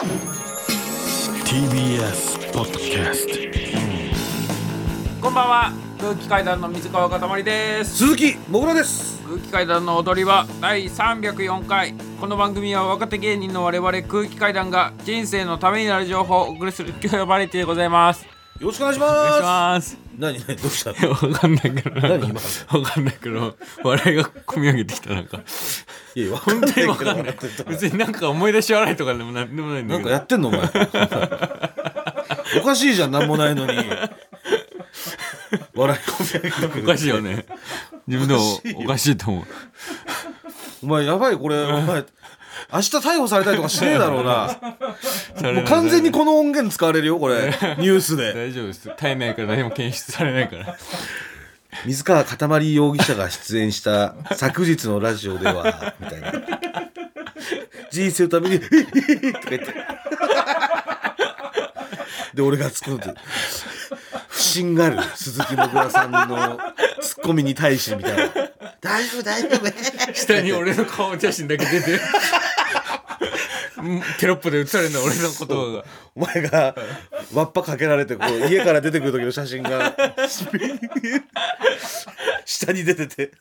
TBS ポッドキャストこんばんは。空気階段の水川かたまりです。鈴木もぐらです。空気階段の踊り場第304回。この番組は若手芸人の我々空気階段が人生のためになる情報をお送りする今日バラエティでございますよろしくお願いしまます。す何何どうしたの？わかんないけど何今？わかんないけど笑いが込み上げてきたなんか。いやわかんない。別になんか思い出し笑いとかでもなんでもないんだなんかやってんの？お前。おかしいじゃんなんもないのに。笑い込み上げてくるおかしいよね。自分でもおかしいと思う。お前やばいこれ。お前明日逮捕されたりとかしねえだろうな。もう完全にこの音源使われるよこれ。ニュースで。大丈夫です。体内から何も検出されないから。水川かたまり容疑者が出演した昨日のラジオではみたいな。人生のためにとか言ってで俺が突っ込んで不審がる。鈴木もぐらさんのツッコミに対してみたいな。大丈夫大丈夫。下に俺の顔写真だけ出てうんテロップで写されるの俺の言葉がお前がわっぱかけられてこう家から出てくる時の写真が 下に出てて。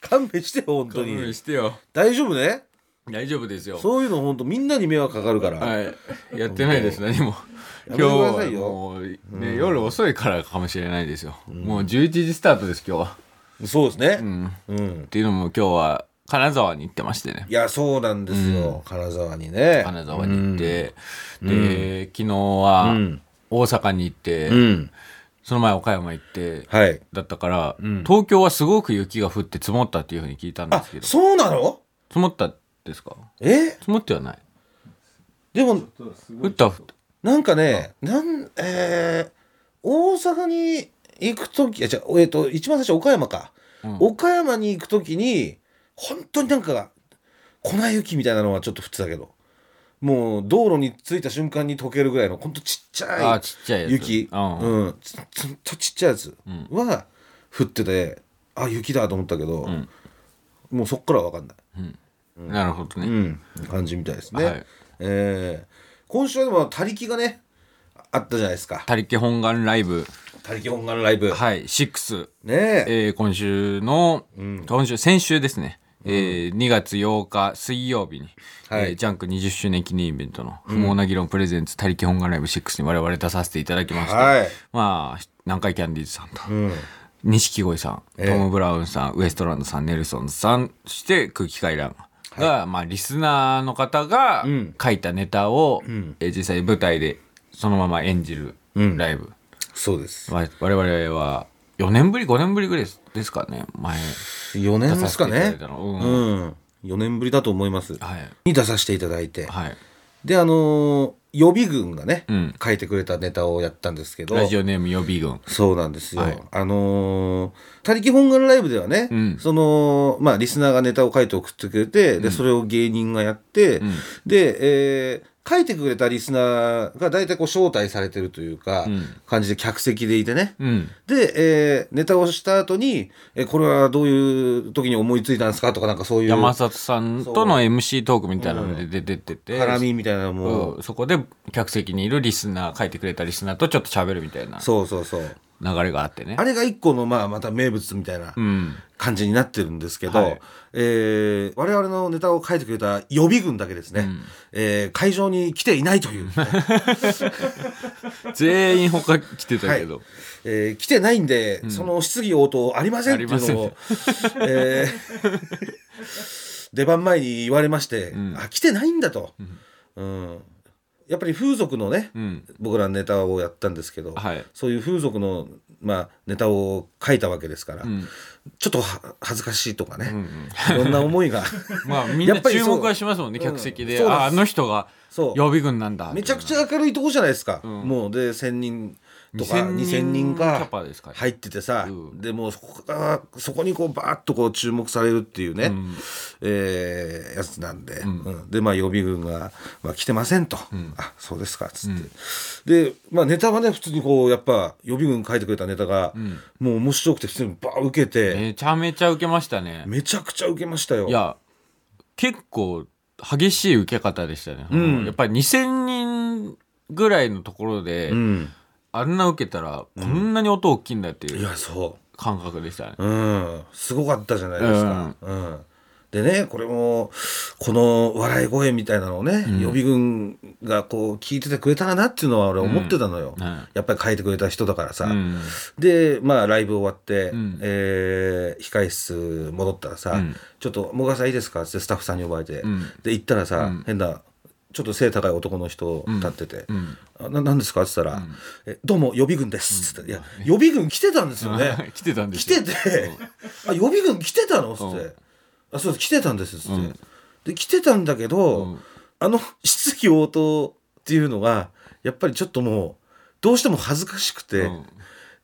勘弁してよ本当勘弁にしてよ。大丈夫ね？大丈夫ですよ。そういうの本当みんなに迷惑かかるから、はい。やってないです何も。今日はもう、ね夜遅いからかもしれないですよ、もう11時スタートです今日は、そうですね。うん、うん、っていうのも今日は金沢に行ってましてね。いやそうなんですよ、金沢にね。金沢に行って、で昨日はん。大阪に行って、うん。その前岡山行って、はい。だったから、東京はすごく雪が降って積もったっていうふうに聞いたんであすけど。そうなの？積もったですか？え？積もってはない。でも降った降った。なんかねなんえー、大阪に行く時あじゃえっ、と一番最初岡山か、うん。岡山に行く時に本当になんか粉雪みたいなのはちょっと降ってたけどもう道路に着いた瞬間に溶けるぐらいのほんとちっちゃいあちっちゃいやつ。雪。うん。うん。ちちょっとちっちゃいやつは降ってて、あ雪だと思ったけど、ん。もうそっからは分かんない、なるほどね、うん、感じみたいですね、はい。えー今週はでも他力がねあったじゃないですか。他力本願ライブ。他力本願ライブ、はい6ねえ。えー今週の、今週先週ですね、えー2月8日水曜日に、はい。えージャンク20周年記念イベントの不毛な議論プレゼンツ他力本願ライブ6に我々出させていただきました、はい。まあ南海キャンディーズさんと、うん。錦鯉さん、ええ。トム・ブラウンさんウエストランドさんネルソンズさんそして空気階段が、まあ、リスナーの方がん。書いたネタを、えー実際舞台でそのまま演じるうん。ライブ、そうです。わ我々は4年ぶり5年ぶりぐらいですかね前。4年ですかね。たの。ううん。ん、4年ぶりだと思います。はい。に出させていただいて、はい。であのー予備軍がね、うん。書いてくれたネタをやったんですけど。ラジオネーム予備軍。そうなんですよ。はい。あのー他力本願ライブではね、うん。その、まあ、リスナーがネタを書いて送ってくれて、で、それを芸人がやって、ん。で、えー書いてくれたリスナーが大体こう招待されてるというか、ん。感じで客席でいてね。うん。で、えーネタをした後に、えこれはどういう時に思いついたんですかとか、なんかそういう山里さんとの MC トークみたいなので出てってて、絡みみたいなのも、うんそこで客席にいるリスナー書いてくれたリスナーとちょっと喋るみたいな。そうそうそう。流れがあってね。あれが一個の、まあ、また名物みたいなうん。感じになってるんですけど、はい。えー我々のネタを書いてくれた予備軍だけですね、えー会場に来ていないという、全員他来てたけど、えー来てないんで、その質疑応答ありませんっていうのを、えー出番前に言われまして、あ来てないんだと、うんやっぱり風俗のね、うん。僕らネタをやったんですけど、はい。そういう風俗の、まあ、ネタを書いたわけですから、ん。ちょっとは恥ずかしいとかね、うんうん。いろんな思いが まあみんな注目はしますもんね客席で、そうなんです。ああの人がそう。予備軍なんだ。めちゃくちゃ明るいとこじゃないですか、ん。もうで1,000人とか2000 2,000人キャかパですかね。入っててさ、うん。でもうそこからそこにこうバーッとこう注目されるっていうね、ん。えーやつなんで、うん。でまあ予備軍が、まあ、来てませんと、ん。あそうですかっつって、で、まあ、ネタはね普通にこうやっぱ予備軍書いてくれたネタが、もう面白くて普通にバーッ受けて、めちゃめちゃ受けましたね。めちゃくちゃ受けましたよ。いや結構激しい受け方でしたね、うん。やっぱり2000人ぐらいのところで、うんあんな受けたらこんなに音大きいんだっていいうやそ感覚でしたね、ううん。すごかったじゃないですか、うん。でねこれもこの笑い声みたいなのをね、予備軍がこう聞いててくれたらなっていうのは俺思ってたのよ、はい。やっぱり書いてくれた人だからさ、うん。でまあライブ終わって、ん。えー控室戻ったらさ「うん。ちょっと「もがさんいいですか?」ってスタッフさんに呼ばれて、ん。で行ったらさ、ん。変なちょっと背高い男の人立っててん「あな何ですか?」って言ったら「えどうも予備軍です」って言って「いや予備軍来てたんですよね」来てたんで来すよ。てて「あ予備軍来てたの?」っつって「あそうです。来てたんです」っつって、うん。で来てたんだけど、うん。あの質疑応答っていうのがやっぱりちょっともうどうしても恥ずかしくて、うん。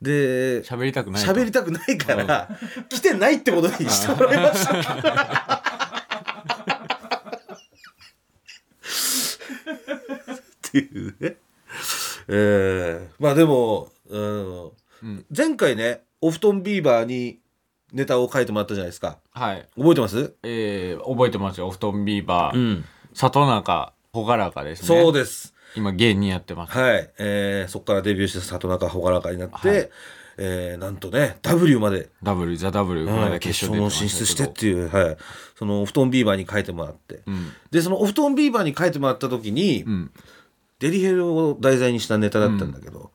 で喋りたくないと。喋りたくないから、来てないってことにしてもらいました。っていうね。えーまあでも、うんうん。前回ねお布団ビーバーにネタを書いてもらったじゃないですか。はい。覚えてます、えー、覚えてますよ。お布団ビーバー、ん、里中朗らかですね。そうです。今芸人やってます。はい、えーそこからデビューして里中朗らかになって、はい。えーなんとね W まで。W THE W この間はい決勝の進出してっていう、はい、そのお布団ビーバーに書いてもらって、うん。でそのお布団ビーバーに書いてもらった時に、うんデリヘルを題材にしたネタだったんだけど、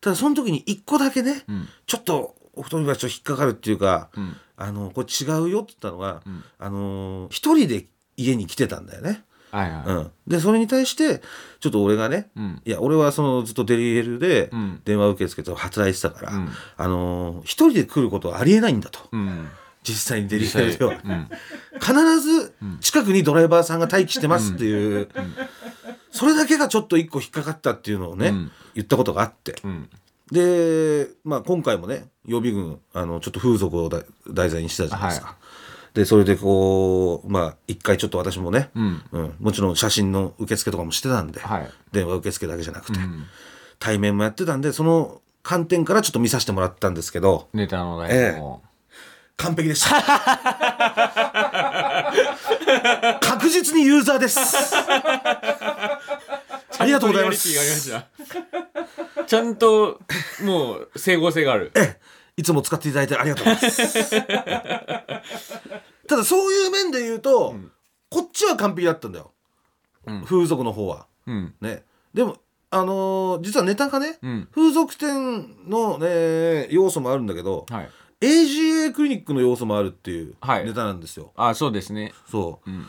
ただその時に一個だけね、ん。ちょっとお布団ビーバーちょっと引っかかるっていうか、ん。あのこれ違うよって言ったのが、ん。あのー一人で家に来てたんだよね。はいはい、うん、でそれに対してちょっと俺がね、うん。いや俺はそのずっとデリヘルでうん。電話受け付けて働いてたから、うん。あのー一人で来ることはありえないんだと。うん。実際にデリヘルでは、うん。必ず近くにドライバーさんが待機してますっていう、それだけがちょっと一個引っかかったっていうのをね、うん。言ったことがあって。うん。で、まあ、今回もね予備軍あのちょっと風俗をだ題材にしてたじゃないですか。はでそれでこうまあ一回ちょっと私もね、うん。うん。もちろん写真の受付とかもしてたんで、はい。電話受付だけじゃなくて、ん。対面もやってたんでその観点からちょっと見させてもらったんですけどネタの台本を、完璧でした 確実にユーザーです。ありがとうございます。ちゃんともう整合性がある。ええ。いつも使っていただいてありがとうございます。ただそういう面で言うと、こっちは完璧だったんだよ、うん。風俗の方は。うん。ね。でもあのー実はネタがね、うん。風俗店のね要素もあるんだけど、はい AGA クリニックの要素もあるっていうはい。ネタなんですよ、あそうですね。そう、ん。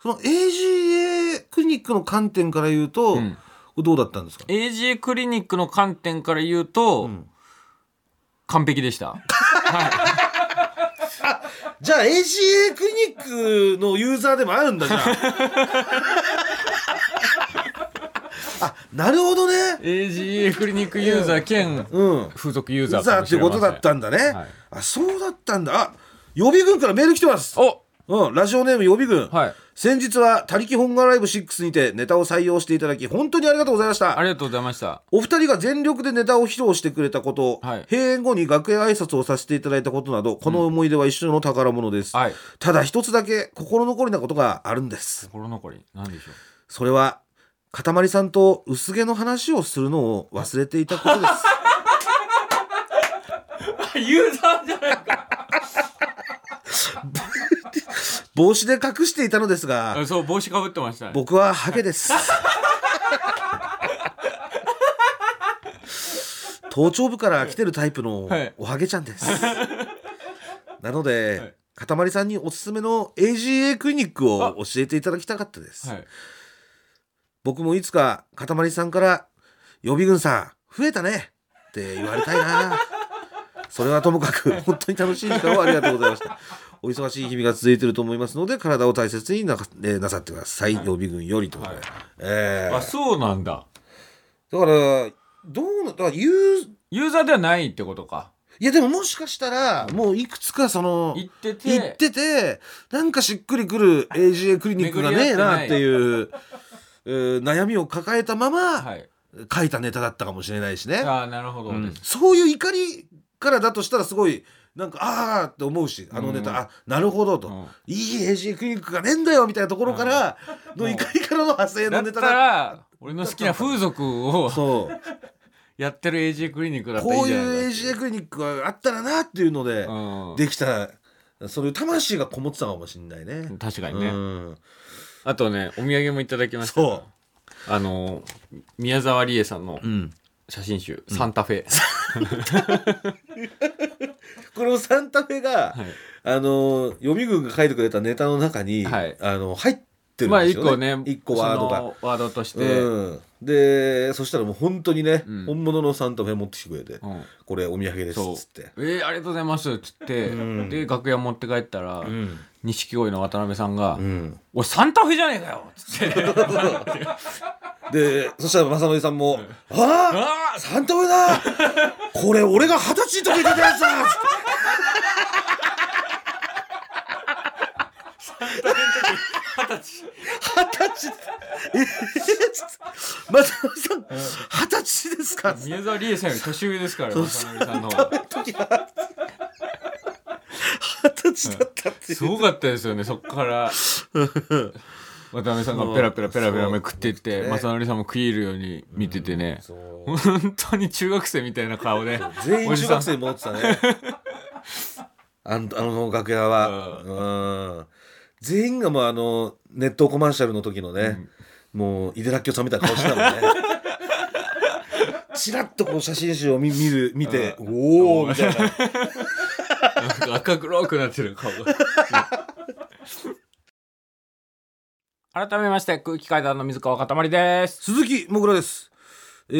その AGA クリニックの観点から言うと、ん。これどうだったんですか？AGA クリニックの観点から言うと、ん。完璧でした。じゃあ AGA クリニックのユーザーでもあるんだじゃああ なるほどね。AGA クリニックユーザー兼うん。風俗ユーザーっいうことだったんだね、はい。あそうだったんだ。あ予備軍からメール来てます。お。うん、ラジオネーム予備軍、はい。先日は「他力本願ライブ6」にてネタを採用していただき本当にありがとうございました。ありがとうございました。お二人が全力でネタを披露してくれたこと、はい。閉園後に楽屋挨拶をさせていただいたことなどこの思い出は一緒の宝物です、はい。ただ一つだけ心残りなことがあるんです。心残り。なんでしょう。それはかたまりさんと薄毛の話をするのを忘れていたことです。ユーザーじゃないか。帽子で隠していたのですがそう帽子かぶってましたね。僕はハゲです。頭頂部から来てるタイプのはい。おはげちゃんです、なので、かたまりさんにおすすめの AGA クリニックを教えていただきたかったです、はい僕もいつかかたまりさんから予備軍さん増えたねって言われたいな。それはともかく 本当に楽しい時間をありがとうございました。お忙しい日々が続いていると思いますので体を大切にな,、えーなさってください、予備軍よりということで、はい。えー。あそうなんだ。だからどうなだから言うユーザーではないってことか。いやでももしかしたらもういくつかその行ってて。行っててなんかしっくりくる AGA クリニックがねえなっていう、えー悩みを抱えたまま、はい。書いたネタだったかもしれないしね、ああなるほどうん。そういう怒りからだとしたらすごいなんかああって思うしあのネタ、あなるほどと、うん。いい AG クリニックがねえんだよみたいなところからの怒りからの派生のネタだら俺の好きな風俗をそう。やってる AJ クリニックだったこいういうじゃないか AG クリニックがあったらなっていうので、うん。できたそういう魂がこもってたかもしれないね。確かにね、うんあとねお土産もいただきました。よそあの宮沢りえさんのう、うん、写真集「サンタフェ」このサンタフェが、はい。あの予備軍が書いてくれたネタの中に、はい。あの入ってるんまあですよね。一個ね一個ワードが。ワードとして、うん、でそしたらもう本当にね、うん。本物のサンタフェ持ってきてくれて、うん。これお土産ですっつって。えー、ありがとうございますっつって、うん。で楽屋持って帰ったらうん、錦鯉の渡辺さんがうん、「おいサンタフェじゃねえかよ」っつって。でそしたら正則さんも「ああサンタフェだ。これ俺が二十歳の時に出たやつだ!」二十歳。二十歳。えって正則さん二十歳ですか?」つって宮沢りえさんより年上ですから渡辺さんの方が二十歳だったっていう。すごかったですよねそっから。渡辺さんがペラペラペラペラめくっていってそう正則さんも食い入るように見ててね。そう。本当に中学生みたいな顔で。全員中学生に戻ってたね。あのあの楽屋は、うん、全員がもうあのネットコマーシャルの時のね、もう井手らっきょさんみたいな顔してたもんね。チラッとこう写真集を見見る見て、おおみたいななんか赤黒くなってる顔が。改めまして空気階段の水川かたまりです。鈴木もぐらです。え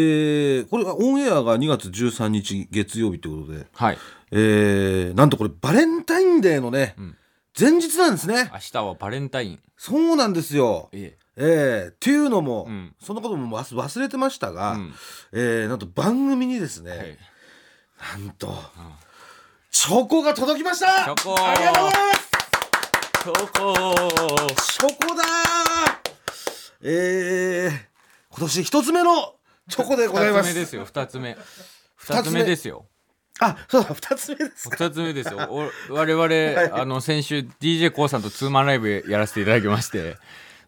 ー、これはオンエアが2月13日月曜日ということで、はい。えー、なんとこれバレンタインデーのね、ん。前日なんですね。明日はバレンタイン。そうなんですよ。ええ。ー、っていうのも、うん。そんなことも忘忘れてましたが、うん。えーなんと番組にですね、えなんと、チョコが届きました。ありがとうございます。チョコ。チョコだ。ーえー、今年一つ目のチョコでございます。二つ目ですよ二つ目。二つ目。ですよ。あそうだ二つ目ですか。二つ目ですよ。お我々、い。あの先週 d j k o さんとツーマンライブやらせていただきまして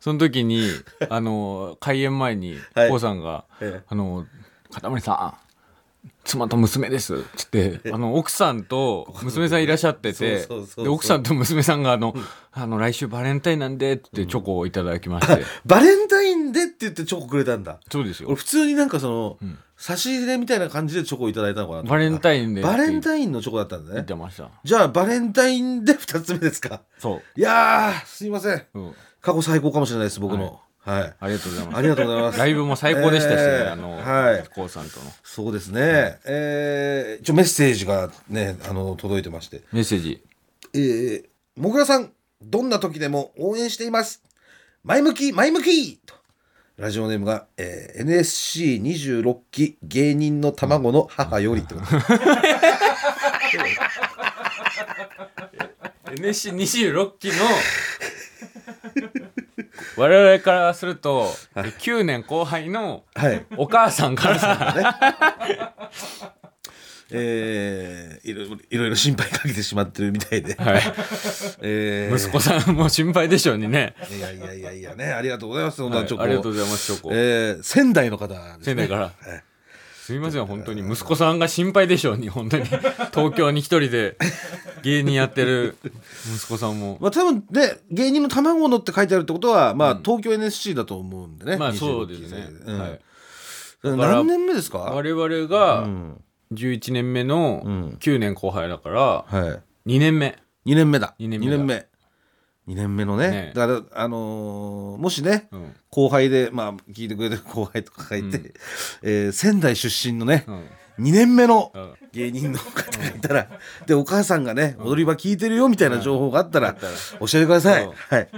その時にあの開演前に k はい。o さんがええ「あの片森さん妻と娘です」つってあの奥さんと娘さんいらっしゃっててで奥さんと娘さんがあの「あの来週バレンタインなんで」ってチョコをいただきまして。バレンタインでって言ってチョコくれたんだ。そうですよ。俺普通になんかその、差し入れみたいな感じでチョコをいただいたのかなとバレンタインでバレンタインのチョコだったんだ言っねてました。じゃあバレンタインで二つ目ですか。そいやーすいません。う、うん、過去最高かもしれないです僕の。はい、ありがとうございます。ありがとうございます。ライブも最高でしたし、ねえーあの、はい。k o さんとの。そうですね、えー、一応メッセージがねあの届いてまして。メッセージ。えー、もぐらさんどんな時でも応援しています。前向き前向き!と。ラジオネームが、えー、NSC26 期芸人の卵の母よりってこと NSC26 期の我々からすると9年後輩のはい。お母さんから えー、いろいろいろいろ心配かけてしまってるみたいで、はい。えー。息子さんも心配でしょうにね、いやいやいやいやねありがとうございます、はないありがとうございますチョコ、えー、仙台の方ね、仙台から。はいすみません本当に。息子さんが心配でしょうに本当に。東京に一人で芸人やってる息子さんも。まあ多分ね芸人の卵のって書いてあるってことはまあ、東京 NSC だと思うんでねまあ26そうですね、うん。はい、何年目ですか？我々がうん。11年目のうん。9年後輩だからはい。2年目。2年目だ。二年目だ。二年目二年目のねね。だからあのーもしね、うん。後輩でまあ聞いてくれてる 後輩とかがいて、えー仙台出身のね、うん。2年目のうん。芸人の方がいたらでお母さんがね踊り場聞いてるよみたいな情報があったら教えてください、はい、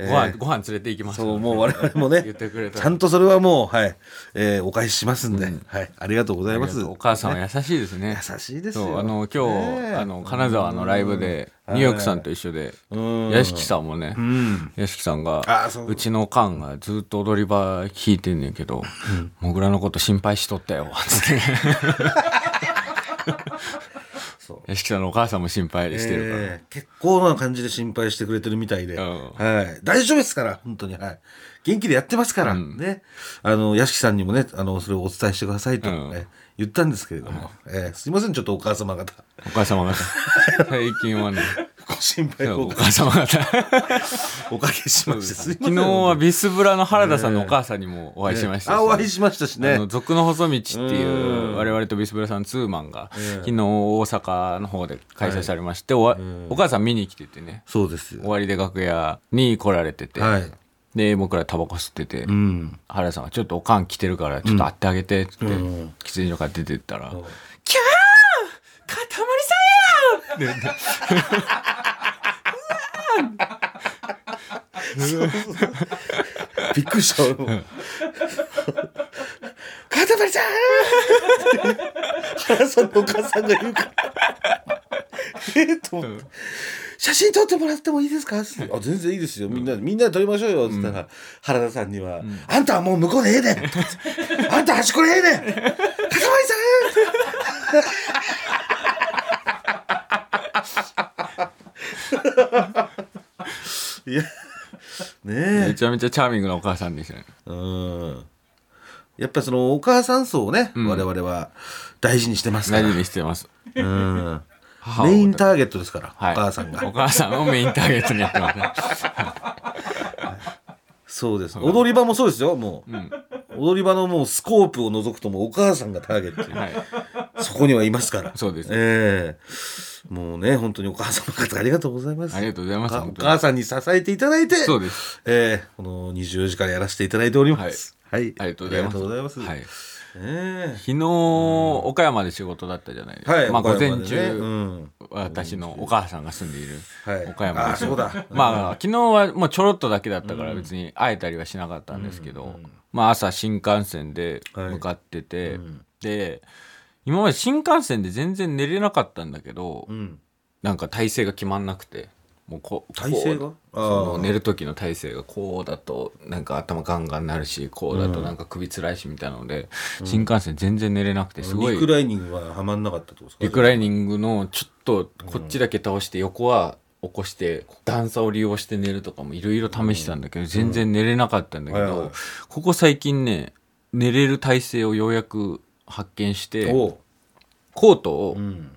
えー。ご飯ご飯連れて行きます。そうもう我々もね 言ってくれたら。ちゃんとそれはもうはい、えーお返ししますんで、はい。ありがとうございます。お母さんは優しいですね。優しいですあの今日、ね。えあの金沢のライブでうん。ニューヨークさんと一緒でうん屋敷さんもねうん。屋敷さんがう。うちのカンがずっと踊り場聞いてんねんけど「もぐらのこと心配しとったよ」つって そう。屋敷さんのお母さんも心配してるから、えー結構な感じで心配してくれてるみたいで、うん。はい、大丈夫ですから本当に。はい。元気でやってますから、うん。ね。あの屋敷さんにもねあのそれをお伝えしてくださいと、うん。ね言ったんですけれども、えーすいませんちょっとお母様方。お母様方。最近はね。ご心配を。お母様方。おかけしましてす。いません。昨日はビスブラの原田さんのお母さんにもお会いしましたし、あお会いしましたしね。あの細道っていううん。我々とビスブラさんツーマンがええ。昨日大阪の方で開催されまして、おわお母さん見に来ててね。そうですよ。終わりで楽屋に来られてて、はい。で僕らタバコ吸ってて、うん。原田さんが「ちょっとおかん来てるからちょっと会ってあげて」って言って、うん。喫煙所から出てったら「うん。キャー!かたまりさんや!」って びっくりした俺も。かたまりさん原さんのお母さんが言うから。えっと思って。写真撮ってもらってもいいですか?」ってあ全然いいですよ。みんなでみんなで撮りましょうよ」っつったら、原田さんには、あんたはもう向こうでええねん」あんた端っこでええねんかたまりさんいやねえめちゃめちゃチャーミングなお母さんでしたね。うん。やっぱりそのお母さん層をね、我々は大事にしてますから。大事にしてます。うん。メインターゲットですから、はい。お母さんが。お母さんをメインターゲットにやってますね。そうです。踊り場もそうですよもう、踊り場のもうスコープを除くともうお母さんがターゲットに、はい。そこにはいますから。そうです。ええ。もうね本当にお母さんの方ありがとうございます。ありがとうございますお母さんに支えていただいてそうです。ええこの24時間やらせていただいております。はい、ありがとうございます。ありがとうございます。はい。え昨日岡山で仕事だったじゃないですか、えはいまあ午前中、うん。私のお母さんが住んでいるはい。岡山で。あそうだ。まあ昨日はもうちょろっとだけだったから別に会えたりはしなかったんですけど、まあ朝新幹線で向かってて、で今まで新幹線で全然寝れなかったんだけど、うん。なんか体勢が決まんなくてもうこう体勢が？その寝る時の体勢がこうだとなんか頭ガンガンなるしこうだとなんか首つらいしみたいなので、新幹線全然寝れなくてすごいリクライニングははまんなかったとですか？リクライニングのちょっとこっちだけ倒して横は起こして段差を利用して寝るとかもいろいろ試したんだけど全然寝れなかったんだけどここ最近ね寝れる体勢をようやく発見してコートをうん。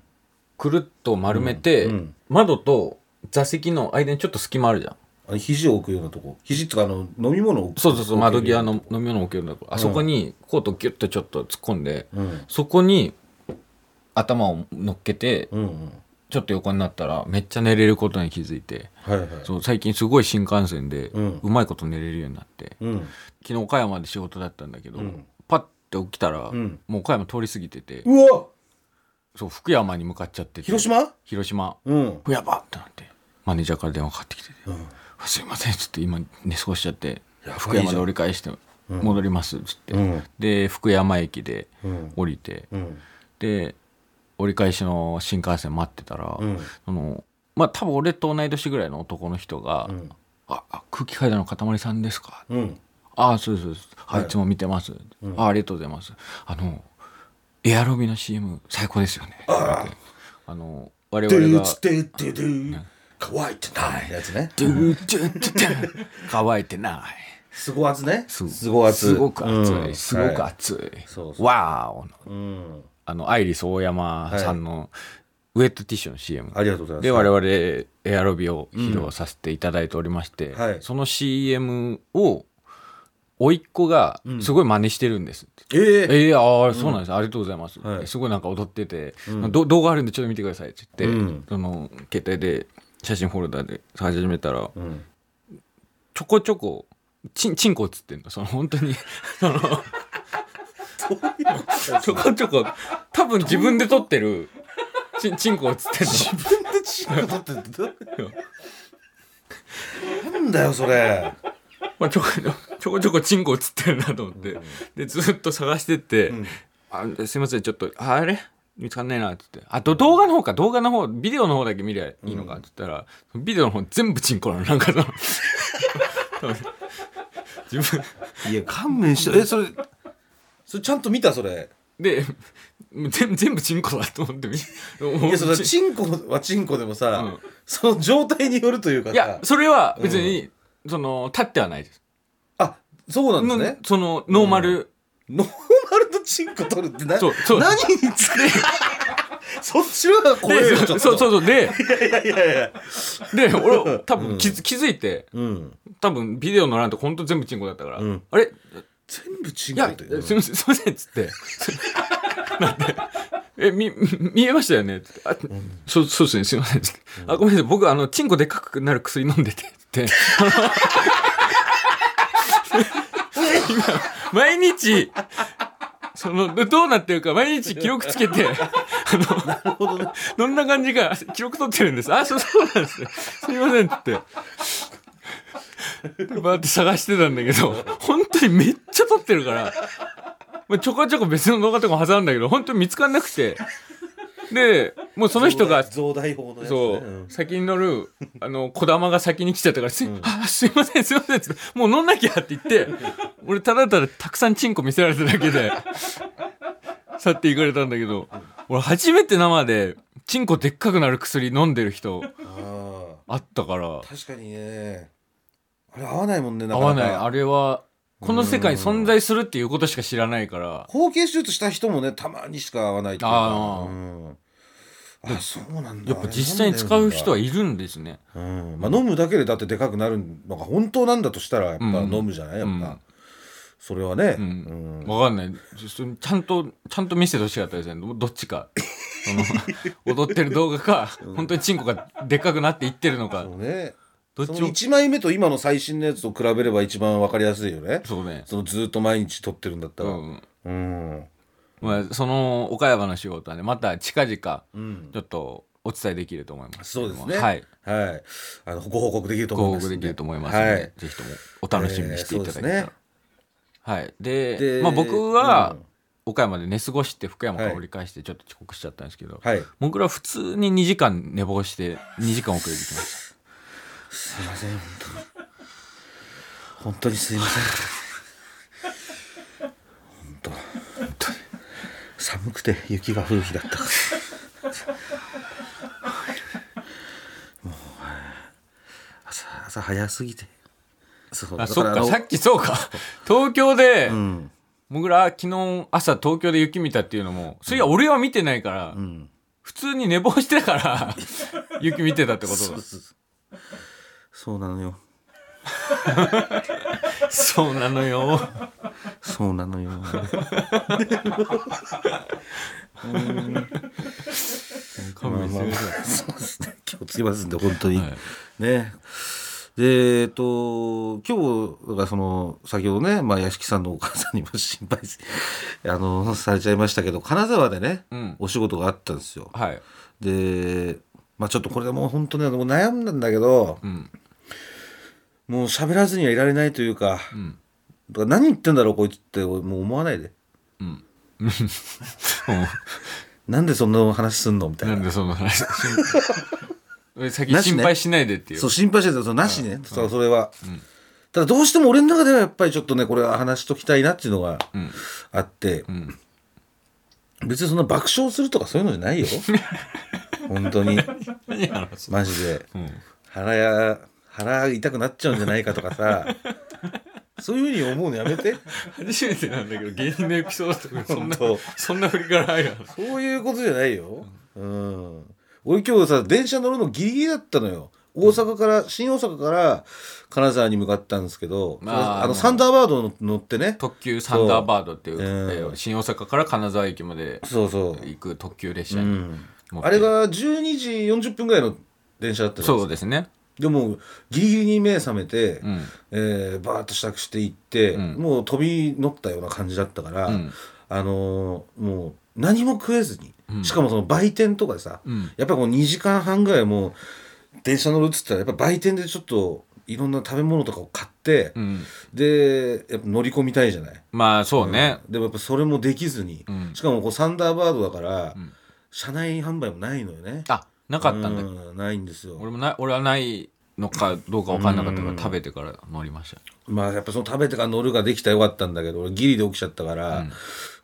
くるっと丸めて、窓と座席の間にちょっと隙間あるじゃん。あの肘を置くようなとこ。肘っていうかあの飲み物を置くそうそうそう窓際置の飲み物を置けるんだあそこにコートギュッとちょっと突っ込んで、そこに頭を乗っけてちょっと横になったらめっちゃ寝れることに気づいてはいはい。そう最近すごい新幹線でうまいこと寝れるようになって、うん。昨日岡山で仕事だったんだけど、ん。パッて起きたら、ん。もう岡山通り過ぎてて、うわそう福山に向かっちゃってて広島？広島。うん。福山ってなってマネージャーから電話かかってきててあすいません」っつって今寝過ごしちゃってや福山で折り返して戻りますっつって、うん。で福山駅でうん。降りて、うん。で折り返しの新幹線待ってたら、うん。そのまあ多分俺と同い年ぐらいの男の人がん「ああ空気階段のかたまりさんですか?」うん。ああそうですそうです、はい、はい。いつも見てます、あありがとうございます。あのエアロビの CM 最高ですよね。あの我々が乾いてないやつね乾いてないすご圧ねすすご圧すごく熱い、うんすごくは熱い、そうそうわーおうんあのアイリス大山さんのウェットティッシュの CM、ありがとうございます。で我々エアロビを披露させていただいておりまして、はい。その CM を甥っ子がすごい真似してるんですって、ええええああそうなんです、ありがとうございます、はい。すごいなんか踊ってて、ど動画あるんでちょっと見てくださいって言って、うん。その携帯で写真フォルダで探し始めたら、うん。ちょこちょこチンチンコ映ってんの。その本当にその ちょこちょこ多分自分で撮ってる。チンチンコ映ってんの。自分でチンコ取ってるってどういうなんだよそれ。まあ、ちょこちょこちょこチンコ映ってるなと思って、でずっと探してって、あすいませんちょっとああれ？見つかんないなって言って。あと動画の方か動画の方ビデオの方だけ見りゃいいのかって言ったら、ビデオの方全部チンコなの。なんかその 自分。いや勘弁してえそれそれちゃんと見たそれ。で全全部チンコだと思ってみいやそのチンコはチンコでもさ、うん。その状態によるというかさ。いやそれは別に、その立ってはないです。あそうなんですのねそのノーマル、ノーマルとチンコ取るってなそうそう。何につけそっちの方が怖いでよちょっと。そうそうそうで。いやいやいやで俺多分気づ気づいてうん。多分ビデオの欄って本当全部チンコだったから、うん。あれ？全部チいやすみませんすみませんっつって。えみ 見えましたよね？って。あ、そうそうですねすみません。っつって、あごめんなさい。僕あのチンコでっかくなる薬飲んでてって。今 毎日そのどうなってるか毎日記録つけてあのどんな感じか記録取ってるんです。あそうそうなんですね。すみませんってバーって探してたんだけど本当にめっちゃ撮ってるから、まあ、ちょこちょこ別の動画とかも挟んだけど本当に見つかんなくて。でもうその人が増大法のね。そう、ん。先に乗るあの小玉が先に来ちゃったから「す,、あすいませんすいません」っつって「もう乗んなきゃ」って言って俺ただただたくさんチンコ見せられただけで去っていかれたんだけど俺初めて生でチンコでっかくなる薬飲んでる人ああったから。ー確かにねあれ合わないもんねな合かなか。わない。あれはこの世界に存在するっていうことしか知らないから。包茎手術した人もねたまにしか合わないっていうか。あーうん。あそうなんだ。やっぱ実際に使う人はいるんですね。うん。まあ、飲むだけでだってでかくなるのが本当なんだとしたらやっぱうん。飲むじゃない？やっぱ、うん。それはね、うん。うん。わかんない。ちょちゃんとちゃんと見せてほしかったですね。どっちか。その 踊ってる動画か本当にチンコがでっかくなっていってるのか。そうねどっちも1枚目と今の最新のやつと比べれば一番わかりやすいよね。そうね。そのずっと毎日撮ってるんだったら。うんうん。まあその岡山の仕事はねまた近々うん。ちょっとお伝えできると思いますそうですね。はい。はい。あのご報告できると思いますご報告できると思いますので、はい。ぜひともお楽しみにしていただけたら、えーそうですね。はい。ででまあ、僕はうん。岡山で寝過ごして福山から折り返してちょっと遅刻しちゃったんですけど、はい。僕ら普通に2時間寝坊して2時間遅れてきましすいません本当に。本当にすいません。本当本当に。寒くて雪が降る日だった。からもう朝朝早すぎて。そう。たあそっか。さっきそうか。東京で、うん。僕ら昨日朝東京で雪見たっていうのもそれは俺は見てないから、うん。普通に寝坊してたから雪見てたってことだそうなのよ。そうなのよ。そうなのよ。勘弁してくださいそうですね。気をつけますんで本当に、はい。ね。でえっと今日がその先ほどね、まあ、屋敷さんのお母さんにも心配し あのされちゃいましたけど金沢でね、うん。お仕事があったんですよ。はい。でまあちょっとこれでもう本当にもう悩んだんだけどうんもう喋らずにはいられないというか,、ん。だから何言ってんだろうこいつってもう思わないで。うん。なんでそんな話すんのみたいな。なんでその話 先心配しないでっていう。そう心配してたそのなしね、そうそれは、ただどうしても俺の中ではやっぱりちょっとねこれは話しときたいなっていうのがん。あって、ん。別にそんな爆笑するとかそういうのじゃないよ。本当に。何話すマジで。うん。腹や腹痛くなっちゃうんじゃないかとかさ そういうふうに思うのやめて初めてなんだけど芸人のエピソードとかそんなそんな振りから入るの？そういうことじゃないよ。うん。俺今日さ、電車乗るのギリギリだったのよ。大阪から、新大阪から金沢に向かったんですけど、まああの、サンダーバードの乗ってね。特急サンダーバードっていう、そう新大阪から金沢駅までそうそう。行く特急列車にうん。あれが12時40分ぐらいの電車だったのそうですねでも、ギリギリに目覚めて、うん。えーバーッと支度していって、うん。もう飛び乗ったような感じだったから、うん。あのーもう何も食えずに、うん。しかもその売店とかでさ、うん。やっぱこう2時間半ぐらいもう電車乗るっつったらやっぱ売店でちょっといろんな食べ物とかを買って、うん。でやっぱ乗り込みたいじゃない、まあそうね、でもやっぱそれもできずに、うん。しかもこうサンダーバードだから、ん。車内販売もないのよね。あなかったんだ、うんないんですよ。俺もな俺はないのかどうか分かんなかったからうん。食べてから乗りました。まあやっぱその食べてから乗るができたらよかったんだけど俺ギリで起きちゃったから、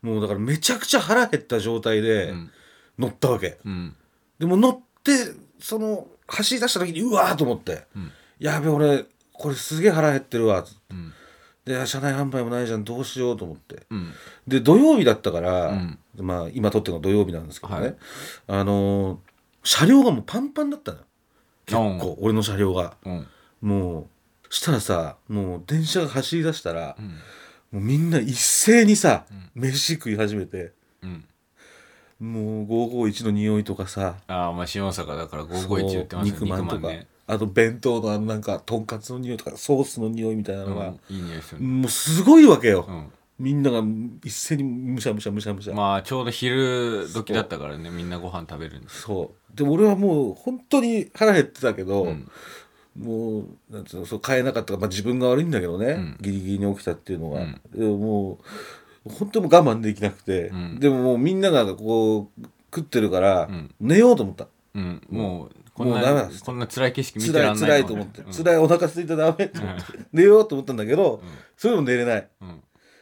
もうだからめちゃくちゃ腹減った状態でん。乗ったわけ、うん。でも乗ってその走り出した時にうわーと思って、ん。やべ俺これすげえ腹減ってるわうん。で車内販売もないじゃんどうしようと思って。うん。で土曜日だったから、うん。まあ今撮ってるの土曜日なんですけどね、はい。あのー車両がもうパンパンだったのよ。結うん。構俺の車両が。うん。もうしたらさもう電車が走り出したら、うん。もうみんな一斉にさ、飯食い始めて。うん。もう551の匂いとかさああまあ新大阪だから551言ってますね肉まんとか、ね。あと弁当のあのなんかとんかつの匂いとかソースの匂いみたいなのが、うんいい匂いするね。もうすごいわけよ、うんみんなが一斉にむしゃむしゃむしゃむしゃ、まあちょうど昼時だったからねみんなご飯食べるんで。すそう。で俺はもう本当に腹減ってたけど、ん。もうなんつうのそう買えなかったまあ、自分が悪いんだけどね、ん。ギリギリに起きたっていうのが、うん。でももう本当に我慢できなくて、ん。でももうみんながこう食ってるから、ん。寝ようと思った。うん。もうこんもうダメなんですなこんな辛い景色見て辛いらんない。辛いと思って、うん。辛いお腹空いたらダメと思って、寝ようと思ったんだけど、それでも寝れない。うん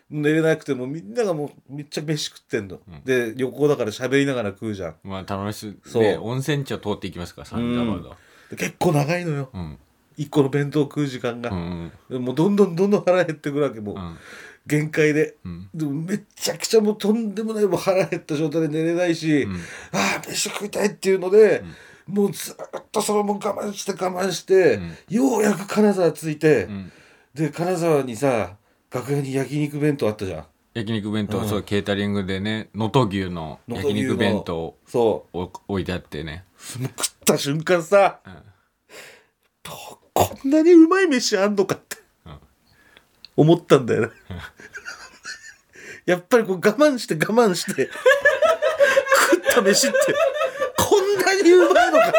寝れなくてもみんながもうめっちゃ飯食ってんの、で旅行だから喋りながら食うじゃん。まあ楽しい。そう。ね温泉地を通っていきますからサンダーバードで結構長いのよ、うん。一個の弁当食う時間が、うんでもうどんどんどんどん腹減ってくるわけもう、うん。限界で、ん。でもめちゃくちゃもうとんでもないもう腹減った状態で寝れないし、ん。ああ飯食いたいっていうので、もうずっとそのまま我慢して我慢して、ようやく金沢着いて、ん。で金沢にさ楽屋に焼肉弁当あったじゃん。焼肉弁当そうケータリングでね能登牛の焼肉弁当そを置いてあってね。うもう食った瞬間さ、ん。どうこんなにうまい飯あんのかって、思ったんだよね。やっぱりこう我慢して我慢して食った飯ってこんなにうまいのか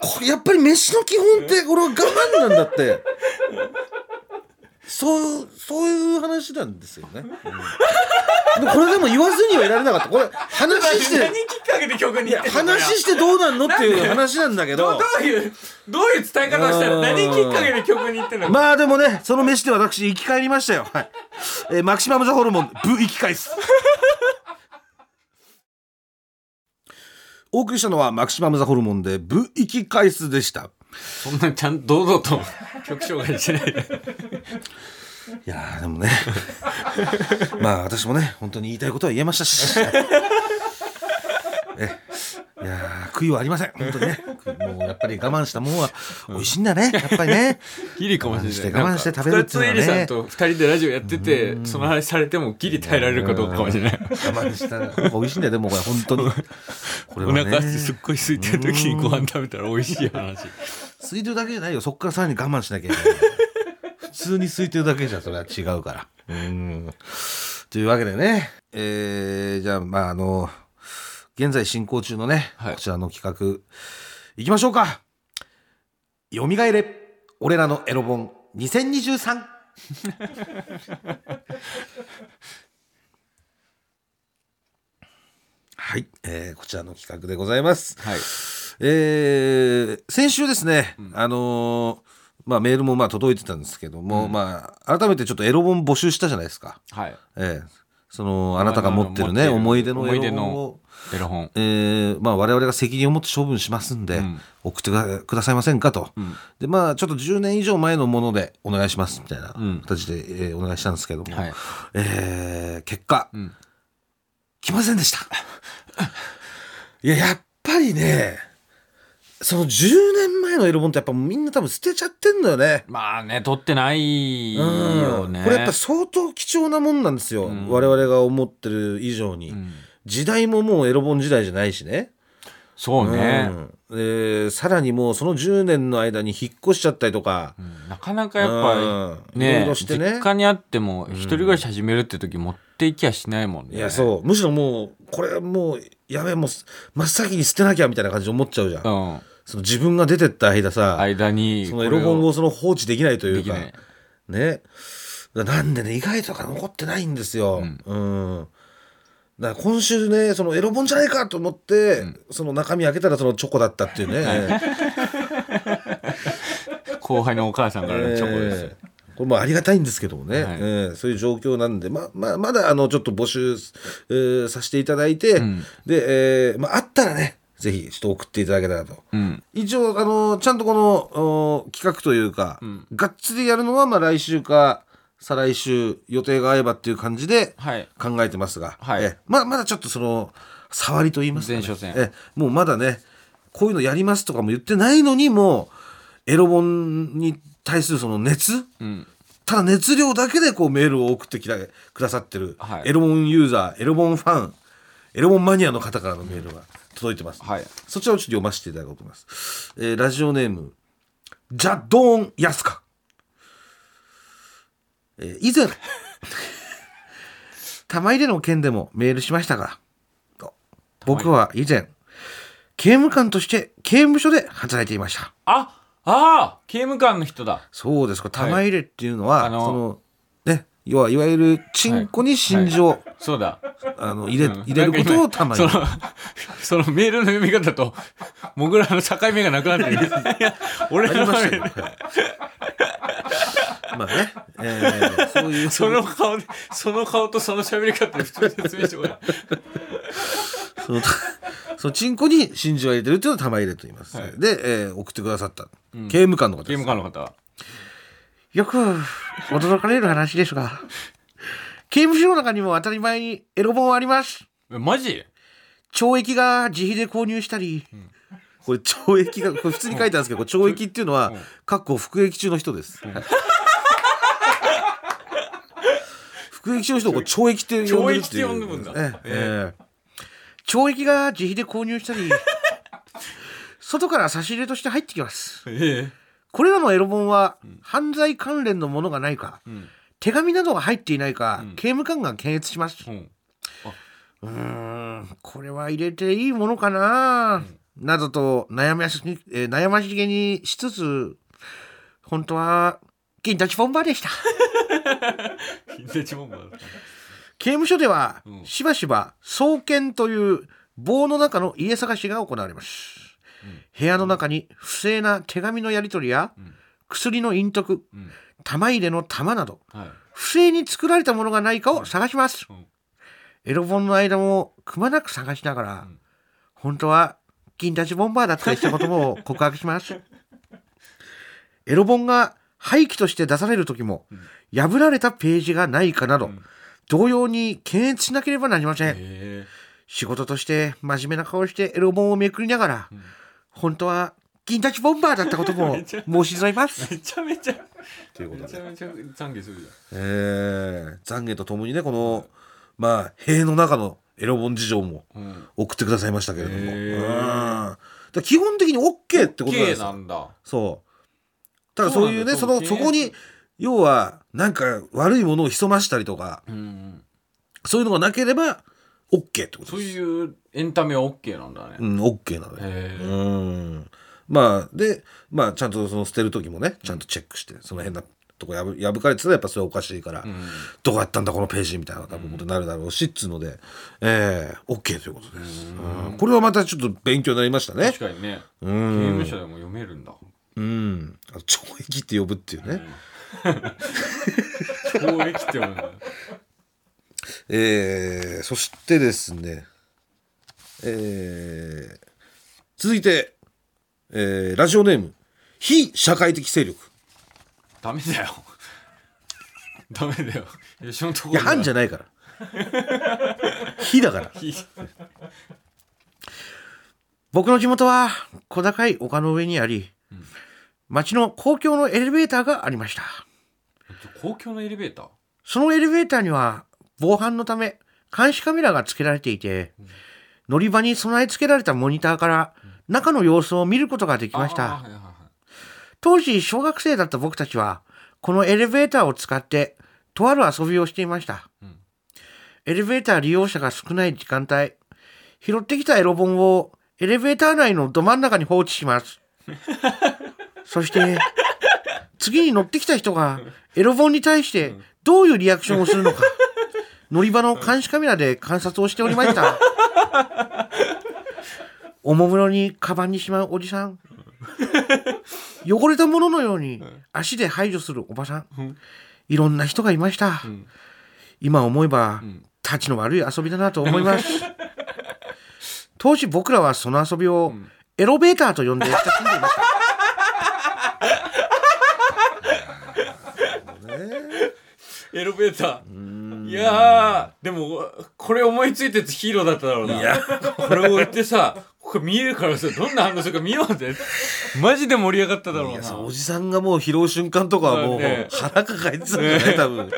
これやっぱり飯の基本ってこれは我慢なんだってそうそういう話なんですよね、うん。でこれでも言わずにはいられなかった。これ話してきっかけで曲に話してどうなんのっていう話なんだけど。どういうどういう伝え方をしたら何きっかけで曲に行ってんのまあでもねその飯で私生き返りましたよ。はい、えーマキシマムザホルモンブ生き返す。お送りしたのはマキシマムザホルモンでブ生き返すでしたそんなちゃんと堂々と 曲紹介しないで。いやーでもね。まあ私もね本当に言いたいことは言えましたし。えいやー悔いはありません。本当にね。もうやっぱり我慢したもんは美味しいんだね。やっぱりね。ギリかもしれない。我慢して我慢して食べるっていうのはね。さんと二人でラジオやっててその話されてもギリ耐えられるかどうかかもしれない。我慢したら美味しいんだよでもこれ本当に。これおはね。腹すっごい空いてる時にご飯食べたら美味しい話空いてるだけじゃないよ。そっからさらに我慢しなきゃいけない。普通に空いてるだけじゃそれは違うから。うん。というわけでね。えー、じゃあまああの現在進行中のね、はい。こちらの企画いきましょうか。よみがえれ。俺らのエロ本。2023 はい、えーこちらの企画でございます。はいえー先週ですね、あのーまあ、メールもまあ届いてたんですけども、まあ、改めてちょっとエロ本募集したじゃないですか。はい。ええ。そのあなたが持ってるね思い出のエロ本を。の、エロ本。えーまあ、我々が責任を持って処分しますんで、ん。送ってくださいませんかと、でまあちょっと10年以上前のものでお願いしますみたいな形で、えーお願いしたんですけども、はい。えー結果、ん。来ませんでした。いややっぱりねその10年前のエロ本ってやっぱみんな多分捨てちゃってんのよね。まあね撮ってないよね。これやっぱ相当貴重なもんなんですよ、我々が思ってる以上に、時代ももうエロ本時代じゃないしね。そうね、うん。でさらにもうその10年の間に引っ越しちゃったりとか、なかなかやっぱうん。いろいねろしてね。実家にあっても一人暮らし始めるって時持っていきゃしないもんね。いやそう。むしろもうこれもうやべえもう真っ先に捨てなきゃみたいな感じで思っちゃうじゃん、うんその自分が出てった間さ、間にそのエロ本をその放置できないというかね。なんでね意外とか残ってないんですよ、うん。だから今週ねそのエロ本じゃないかと思って、その中身開けたらそのチョコだったっていうね、後輩のお母さんからのチョコですよ、えーこれもありがたいんですけどもね、はい。えーそういう状況なんで、まままだあのちょっと募集、えーさせていただいて、ん。で、えーまあ、あったらねぜひちょっと送っていただけたらと。うん。一応あのちゃんとこのお企画というか、ん。がっつりやるのはまあ来週か再来週予定が合えばっていう感じではい。考えてますが、はい。えままだちょっとその触りと言いますか、ね、前哨戦えもうまだねこういうのやりますとかも言ってないのにもうエロ本に対するその熱うん。ただ熱量だけでこうメールを送ってきてくださってる、はい。エロ本ユーザーエロ本ファンエロ本マニアの方からのメールが届いてます、はいそちらをちょっと読ませていただこうと思います。えーラジオネーム、ジャドーン・ヤスカ。えー以前、玉入れの件でもメールしましたが、と僕は以前、刑務官として刑務所で働いていました。あああ刑務官の人だそうです。これ玉入れっていうのは、あのその、ね、要はいわゆるチンコに真珠を、そうだ。あの入れ入れることを玉入れ。そのそのメールの読み方ともぐらの境目がなくなってる。い や俺のましたまあね、えーそういう。その顔でその顔とその喋り方で普通に説明してもらうそのそのチンコに真珠を入れてるっていうのを玉入れと言います、はい。で、えー送ってくださった、刑務官の方刑です。務官の方。はよく驚かれる話ですが刑務所の中にも当たり前にエロ本はあります。えマジ？懲役が自費で購入したり、これ懲役がこれ普通に書いてあるんですけどこれ懲役っていうのは、ん。かっこ服役中の人です、はい服役中の人をこう懲役って呼んでるっていう。懲役って呼んでるんだ。ええええ。懲役が自費で購入したり外から差し入れとして入ってきます。えこれらのエロ本は犯罪関連のものがないか、手紙などが入っていないか、うん。刑務官が検閲します。うん。うーんこれは入れていいものかな、などと悩ましに、えー悩ましげにしつつ本当は銀立ちボンバーでした。でちもんば刑務所では、うん。しばしば送検という棒の中の家探しが行われます、部屋の中に不正な手紙のやり取りや、ん。薬の隠匿うん。玉入れの玉などはい。不正に作られたものがないかを探します、うん。エロ本の間もくまなく探しながら、ん。本当は銀立ちボンバーだったりしたことも告白します。エロ本が廃棄として出される時も、破られたページがないかなど、ん。同様に検閲しなければなりません、え仕事として真面目な顔をしてエロ本をめくりながら、本当は銀立ちボンバーだったことも 申し添えます。めちゃめちゃということで。めちゃめちゃ懺悔するじえー、懺悔とともにねこのまあ塀の中のエロ本事情も送ってくださいましたけれども、うん。だ基本的に OK ってことなんで OK すよ。なんだ。そう。ただそういうねそのそこに要はなんか悪いものを潜ましたりとかうんうん。そういうのがなければ OK ってことそうですいうエンタメは OK なんだね。うん OK なのよ。まあでまあちゃんとその捨てる時もねちゃんとチェックしてその変なとこ破破かれてたらやっぱそれはおかしいから、うん。どこやったんだこのページみたいな多分ことになるだろうしっつうので、えー、OK ということです、うん。これはまたちょっと勉強になりましたね。確かにね。う刑ん務所でも読めるんだ。うん。あ懲役って呼ぶっていうね、懲役って読むんだえー、そしてですねえー、続いて、えー、ラジオネーム非社会的勢力。ダメだよ。ダメだよ。吉本いや反じゃないから。非だから。非。僕の地元は小高い丘の上にあり、町の公共のエレベーターがありました。公共のエレベーター？そのエレベーターには防犯のため監視カメラが付けられていて、乗り場に備え付けられたモニターから中の様子を見ることができました。あーはいはいはい当時小学生だった僕たちはこのエレベーターを使ってとある遊びをしていました、うん。エレベーター利用者が少ない時間帯拾ってきたエロ本をエレベーター内のど真ん中に放置します。そして次に乗ってきた人がエロ本に対してどういうリアクションをするのか乗り場の監視カメラで観察をしておりました。おもむろにカバンにしまうおじさん。汚れたもののように足で排除するおばさん、いろんな人がいました、今思えば、たちの悪い遊びだなと思います。当時僕らはその遊びをエロベーターと呼んで親しんでいました。エロベーターいやーでもこれ思いついたやつヒーローだっただろうな。いやこれを言ってさこれ見えるからさどんな反応するか見ようぜマジで盛り上がっただろうな。おじさんがもう拾う瞬間とかはもうね。腹抱えてたんじゃない多分。ね。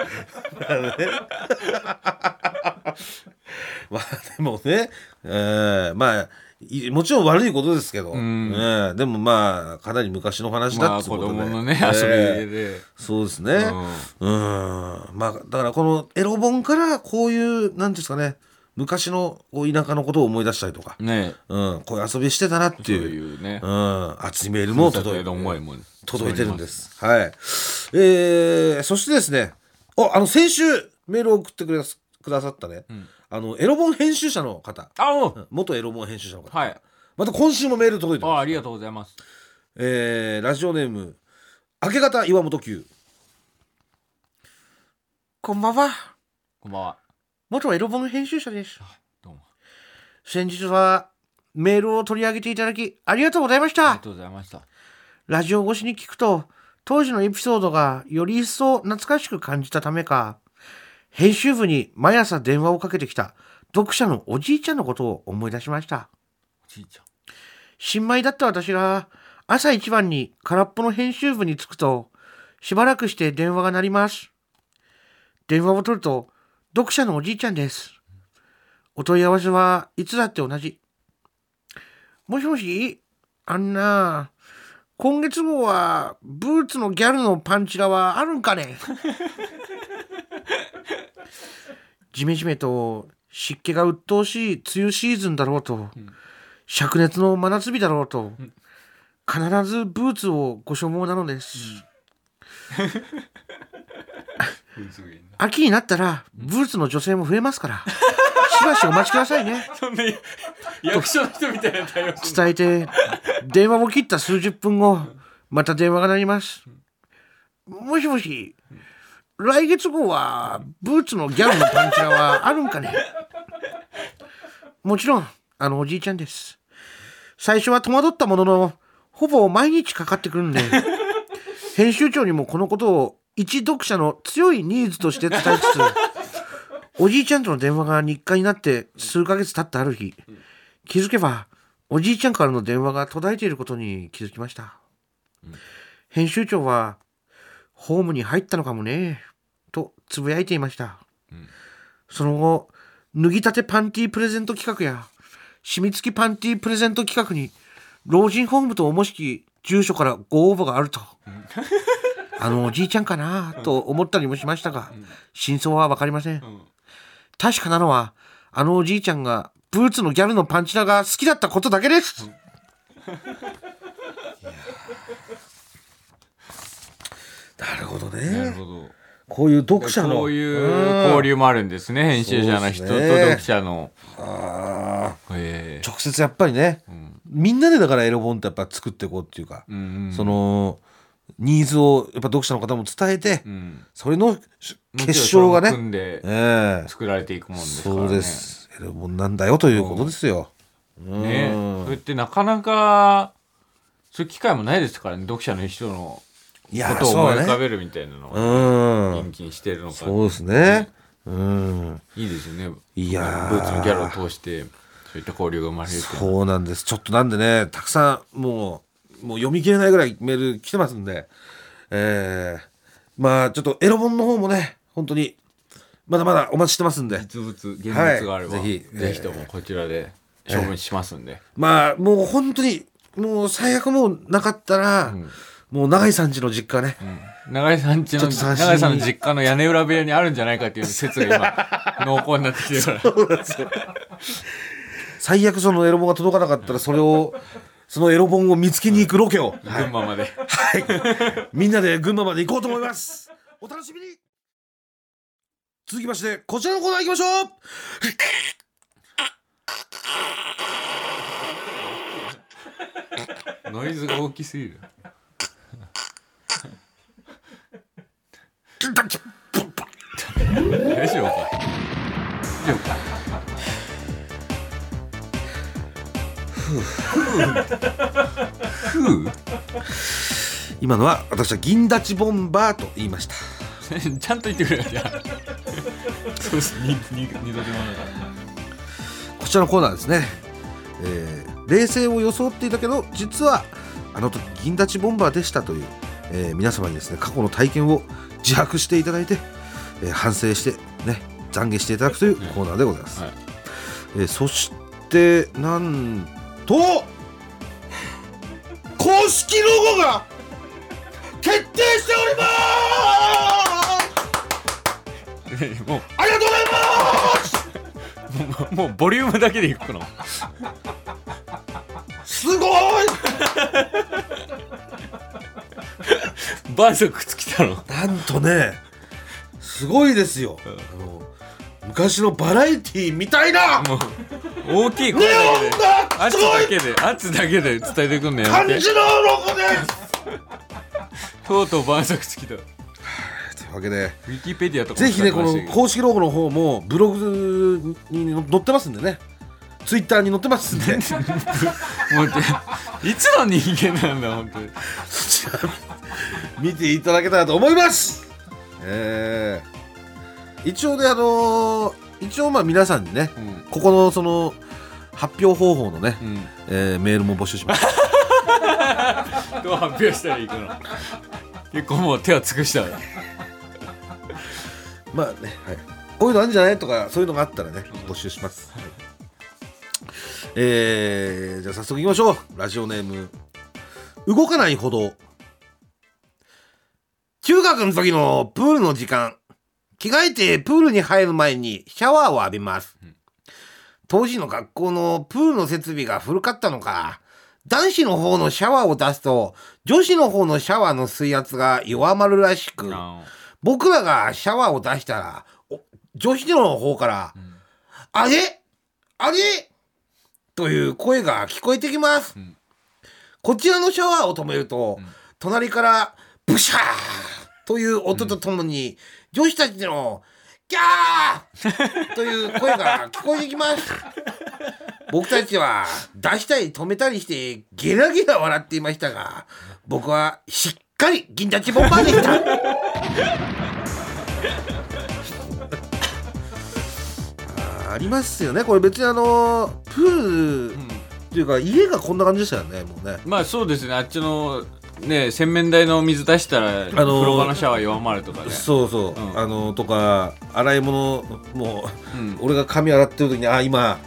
まあでもね、えーまあいもちろん悪いことですけど、ん。え。ーでもまあかなり昔の話だまあ子ってことで、供のねえー遊びで。そうですね。うん。まあだからこのエロ本からこういうなんていうんですかね。昔のこう田舎のことを思い出したりとか、ね。うん、こういう遊びしてたなってそう。いう。いうね。うん、熱いメールも届いて。届いてるんです。はい。えー、そしてですね、おあの先週メールを送ってくれくださったね、あのエロ本編集者の方、あおうん。元エロ本編集者の方、はい。また今週もメール届いてます。あありがとうございます。えー、ラジオネーム明け方岩本九。こんばんは。こんばんは。元エロ本編集者です。どうも。先日はメールを取り上げていただきありがとうございました。ありがとうございました。ラジオ越しに聞くと当時のエピソードがより一層懐かしく感じたためか編集部に毎朝電話をかけてきた読者のおじいちゃんのことを思い出しました。おじいちゃん。新米だった私が朝一番に空っぽの編集部に着くとしばらくして電話が鳴ります。電話を取ると読者のおじいちゃんです。お問い合わせはいつだって同じ。もしもしあんな今月号はブーツのギャルのパンチラはあるんかね？ジメジメと湿気が鬱陶しい梅雨シーズンだろうと、灼熱の真夏日だろうと、必ずブーツをご所望なのです、秋になったらブーツの女性も増えますから。しばしお待ちくださいね。そんな役所の人みたいな伝えて電話を切った数十分後また電話が鳴ります。もしもし来月号はブーツのギャルのパンチラはあるんかね？もちろんあのおじいちゃんです。最初は戸惑ったもののほぼ毎日かかってくるんで編集長にもこのことを一読者の強いニーズとして伝えつつおじいちゃんとの電話が日課になって数ヶ月経ったある日気づけばおじいちゃんからの電話が途絶えていることに気づきました、編集長はホームに入ったのかもね。とつぶやいていました、その後脱ぎたてパンティープレゼント企画や染み付きパンティープレゼント企画に老人ホームとおもしき住所からご応募があると、あのおじいちゃんかなと思ったりもしましたが、真相は分かりません、確かなのはあのおじいちゃんがブーツのギャルのパンチラが好きだったことだけです、なるほどなるね。ほど。こういう読者の。こういう交流もあるんですね編集者の人と読者の。あえー直接やっぱりね、みんなでだからエロ本ってやっぱ作っていこうっていうか、そのニーズをやっぱ読者の方も伝えて、うん。それの結晶がね、組んでええ。作られていくもんですからね。そうです。エロ本なんだよということですよ。うん。ね。それってなかなかそういう機会もないですからね読者の人のことを思い浮かべるみたいなのうをん。人気にしてるのか。そうですね。うん。いいですよね。いやー。ブーツのギャルを通してそういった交流が生まれるそうなんです。ちょっとなんでね、たくさんもう、もう読み切れないぐらいメール来てますんで、えー、まあちょっとエロ本の方もね、本当に、まだまだお待ちしてますんで、実物現物があれば、はいぜひ。ぜひともこちらで処分しますんで、まあもう本当に、もう最悪もうなかったら、もう長井さんちの実家ね、永井さんちのちょっと探しに永井さんの実家の屋根裏部屋にあるんじゃないかっていう説が今 濃厚になってきてる。から最悪そのエロ本が届かなかったら、それを、そのエロ本を見つけに行くロケを、群馬まで、はい。みんなで群馬まで行こうと思います。お楽しみに。続きまして、こちらのコーナー行きましょう。ノイズが大きすぎる大丈夫か。大丈夫かふう。今のは私は銀立ちボンバーと言いました。ちゃんと言ってくれよ。じゃあそうっす。にに二度手間だ。からこちらのコーナーですね、えー冷静を装っていたけど実はあの時銀立ちボンバーでしたという、えー皆様にですね過去の体験を自白していただいて、えー反省してね懺悔していただくというコーナーでございます、はい。えーそしてなんと公式ロゴが決定しております！もう。ありがとうございます！もうボリュームだけでいくの。すごいバーサクつきたの。なんとねすごいですよ、あの昔のバラエティーみたいなもう大きい声ネだけで。圧だけで圧だけで伝えてくんのや感めて。じのロゴです。とうとうバーサクつきだわけでィキペディアとかぜひねこのも公式ロゴの方もブログに載ってますんでねツイッターに載ってますんで。もういつの人間なんだ本当に。見ていただけたらと思います。えー、一応ねあのー一応まあ皆さんにねうん。ここのその発表方法のね、うん。えーメールも募集します。どう発表したらいいかな。結構もう手は尽くしたまあね、はい、こういうのあるんじゃないとかそういうのがあったらね募集します、えー、じゃあ早速いきましょう。ラジオネーム。動かない歩道中学の時のプールの時間。着替えてプールに入る前にシャワーを浴びます、当時の学校のプールの設備が古かったのか。男子の方のシャワーを出すと女子の方のシャワーの水圧が弱まるらしく、僕らがシャワーを出したらお女子の方から「あれ？あれ?」という声が聞こえてきます、ん。こちらのシャワーを止めると、隣から「ブシャー!」という音とともに、女子たちの「キャー!」という声が聞こえてきます。僕たちは出したり止めたりしてゲラゲラ笑っていましたが僕はしっかり銀立ちボンバーでしたありますよね。これ別にあのプールっていうか家がこんな感じでしたよねもうね。まあそうですね。あっちのね洗面台の水出したら、のー風呂場のシャワー弱まるとかね。そうそう、うん。あのとか洗い物もう、うん。俺が髪洗ってる時にあ今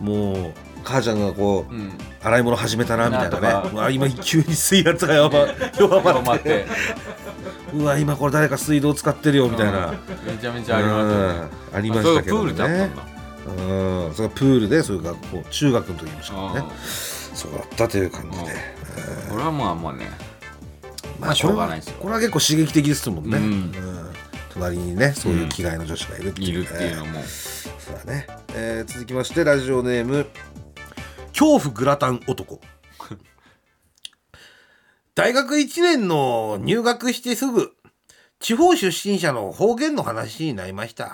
もう母ちゃんがこう、うん。洗い物始めたなみたいなね。うわ今急に水圧が 弱ま弱まって。うわ今これ誰か水道使ってるよみたいな、うん。めちゃめちゃありますよね。うん。ありましたけどあそういうプールだったねんだうん。それがプールでそういう学校中学の時でしたからね。うんそうだったという感じで、これはまあまあね。まあしょうがないですよ。これは結構刺激的ですもんね、うん。うん。隣にねそういう気概の女子がいるっていいう、ねるっていうのも。そうだね、えー続きましてラジオネーム恐怖グラタン男。大学1年の入学してすぐ地方出身者の方言の話になりました、ん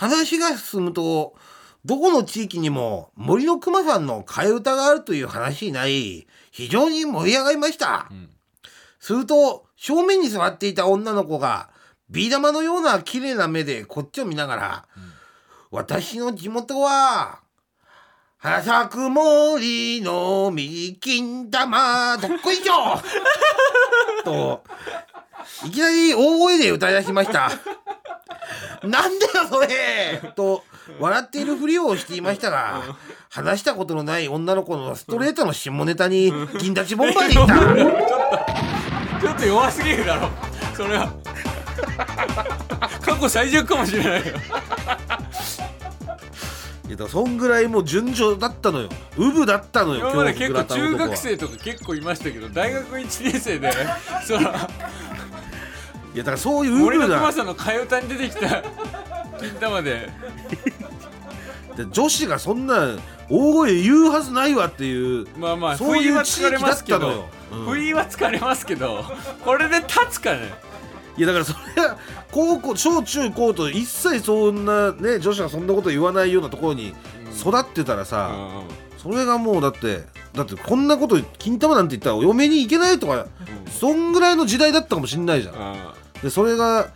話が進むとどこの地域にも森の熊さんの替え歌があるという話になり非常に盛り上がりました、んすると正面に座っていた女の子がビー玉のような綺麗な目でこっちを見ながら、私の地元は花咲く森の右金玉どっこいしょ！といきなり大声で歌い出しました。なんだよそれ。と笑っているふりをしていましたが話したことのない女の子のストレートの下ネタに銀立ちボンバーでいった。ちょっと弱すぎるだろ。それは。過去最弱かもしれないよ。いやそんぐらいもう順調だったのよ。ウブだったのよ今まで結構中学生とか結構いましたけど大学1年生でそのいやだからそういうウ森のブだ熊さんの替え歌に出てきた。金玉で。で女子がそんな大声言うはずないわっていうまあまあそういう不意は疲れますけ地域だったのよ。不意は疲れますけど。これで立つかね。いやだからそれは高校小中高と一切そんなね女子がそんなこと言わないようなところに育ってたらさ、それがもうだってだってこんなこと金玉なんて言ったらお嫁に行けないとかそんぐらいの時代だったかもしんないじゃんでそれが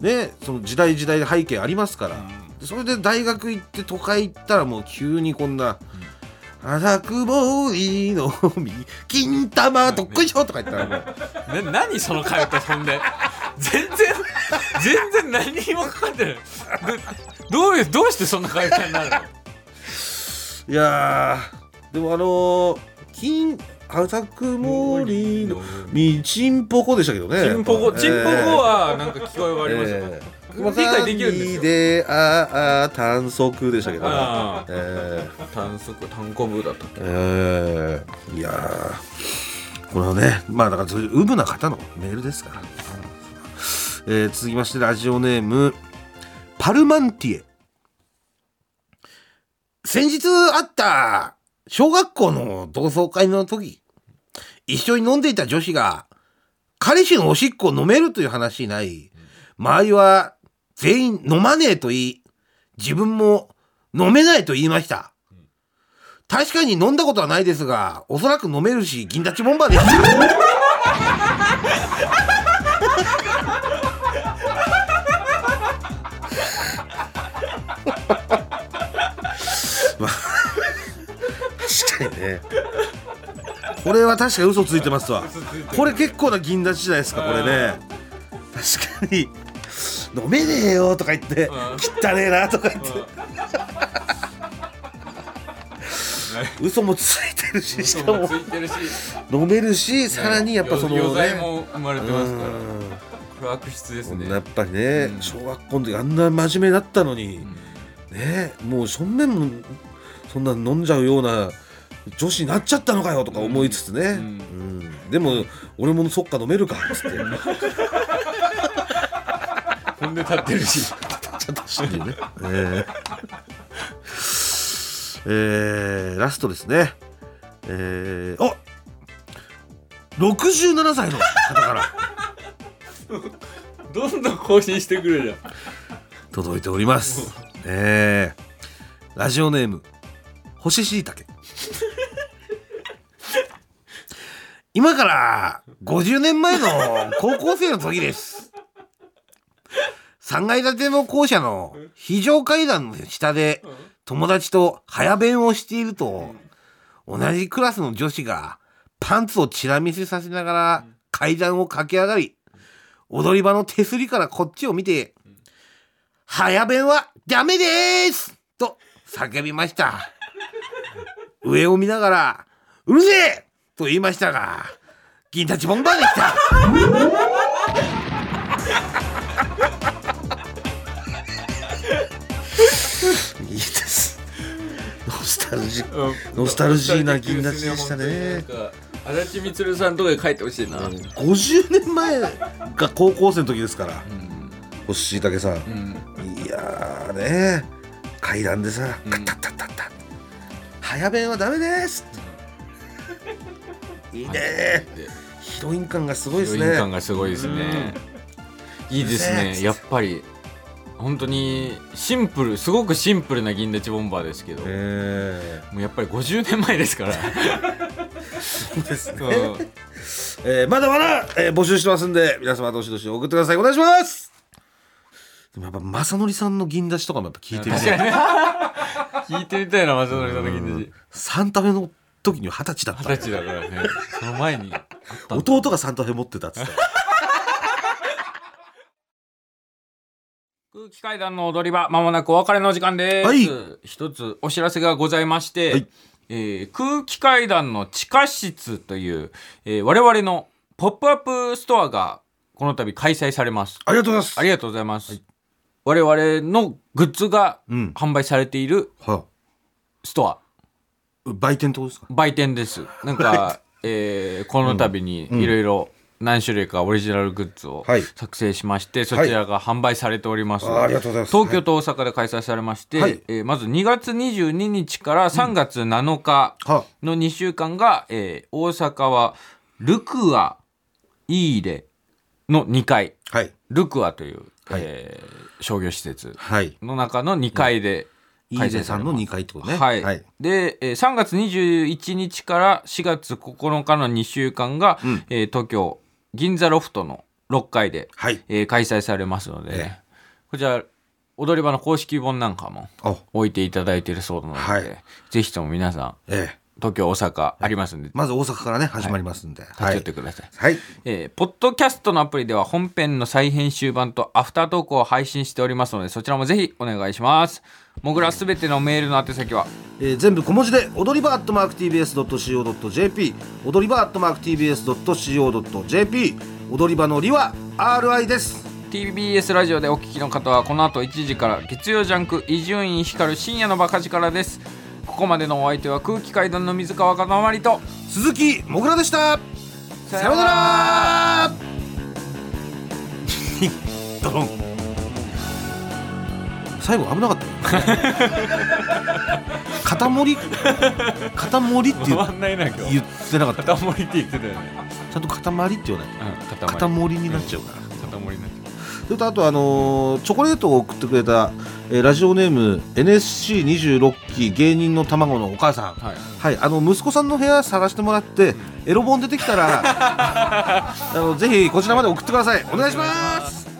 ねその時代時代で背景ありますから、でそれで大学行って都会行ったらもう急にこんな「荒くぼいのみ金玉どっこいしょ」とか言ったらもう。な何その会話そんで。全然全然何にもかかってない。どどういうどうしてそんな会話になるの？いやーでもあのー、金浅くもりのみちんぽこでしたけどね。チンポコやっぱチンポコはなんか聞こえがありますよ、えー理解できるんですよでああ短足でしたけどね。あえ短足単行部だったっーえーいやー。これはねまあだからそういうウブな方のメールですから、えー続きましてラジオネームパルマンティエ。先日あった小学校の同窓会の時一緒に飲んでいた女子が彼氏のおしっこを飲めるという話になり周りは全員飲まねえと言い自分も飲めないと言いました。確かに飲んだことはないですがおそらく飲めるし銀立ちボンバーです。まあ確かにねこれは確かに嘘ついてますわ。これ結構な銀立ちじゃないですかこれね。確かに。飲めねえよとか言って汚ねえなとか言って。嘘もついてるししかも。飲めるしさらにやっぱそのね。も生まれてますから。悪質ですね。やっぱりね、うん。小学校の時あんな真面目だったのに、ねもう正面もそんな飲んじゃうような女子になっちゃったのかよとか思いつつね、うん。うん。でも俺もそっか飲めるかっつって。ほんで立ってるし。ちょっとしてね、えー。えーラストですね。えー、あ67歳の方から。どんどん更新してくれる届いております。えー、ラジオネーム干し椎茸。今から50年前の高校生の時です。3階建ての校舎の非常階段の下で友達と早弁をしていると同じクラスの女子がパンツをチラ見せさせながら階段を駆け上がり踊り場の手すりからこっちを見て早弁はダメですと叫びました。上を見ながら、うるせえと言いましたが、銀立ちボンバーでした。いいです。ノスタルジック。ノスタルジーな銀立ちでしたね。足立みつるさんとかに書いてほしいな、50年前が高校生の時ですから、星しいたけさん。うんいやーね階段でさうんカッタッタッタッタッ早弁はダメです。いいね。ヒロイン感がすごいですヒロイン感ねがすごいですね、いいですね。やっぱり。本当にシンプルすごくシンプルな銀立ちボンバーですけど、えもうやっぱり50年前ですから、そうですね、うん。えーまだまだ、えー募集してますんで皆様どしどし送ってください。お願いします。でもやっぱ正則さんの銀立ちとかもやっぱ聞いてみ確かてに聞いてみたいな松則さんの銀立ちサンタフェの時に二十歳だった二十歳だからね。その前に。弟がサンタフェ持ってたっつって空気階段の踊り場まもなくお別れの時間です、はい。一つお知らせがございまして、はい。えー空気階段の地下室という、えー我々のポップアップストアがこの度開催されます。ありがとうございます。ありがとうございます、我々のグッズがうん。販売されているはストア。あ売店ってことですか？売店です。なんか、えーこの度にいろいろ何種類かオリジナルグッズをはい。作成しまして、そちらが販売されております、あありがとうございます。東京と大阪で開催されまして、はい。えーまず2月22日から3月7日はの2週間が、えー大阪はルクアイーレの2階。はい。ルクアという、はい。えー商業施設。はい。の中の2階で飯開催出さんのされます。2階ってことね。はい、はい。で、えー3月21日から4月9日の2週間が、ん。えー東京銀座ロフトの6階で、はい。えー開催されますので、えこちら踊り場の公式本なんかもあ置いていただいているそうなので、はい。ぜひとも皆さんええ東京大阪ありますんで、まず大阪からね始まりますんで。立ちはい寄ってください、はい。えーポッドキャストのアプリでは本編の再編集版とアフタートークを配信しておりますのでそちらもぜひお願いします。もぐらすべてのメールの宛先は？えー全部小文字で踊り場アットマーク TBS.CO.JP 踊り場アットマーク TBS.CO.JP 踊り場のりは RI です。TBS ラジオでお聞きの方はこの後1時から月曜ジャンク伊集院光る深夜のバカ力ですここまでのお相手は空気階段の水川かたまりと鈴木もぐらでした。さようなら。ドロン。最後危なかった。よ肩盛り肩盛りって言んないな今言ってなかった。塊って言ってたよね。ちゃんと塊って言わないうん肩塊盛りになっちゃうから、塊になっちゃそれとあとあのーチョコレートを送ってくれた、えーラジオネーム NSC26 期芸人の卵のお母さん。うはい。はい、あの息子さんの部屋探してもらってエロ本出てきたら あのぜひこちらまで送ってください。お願いします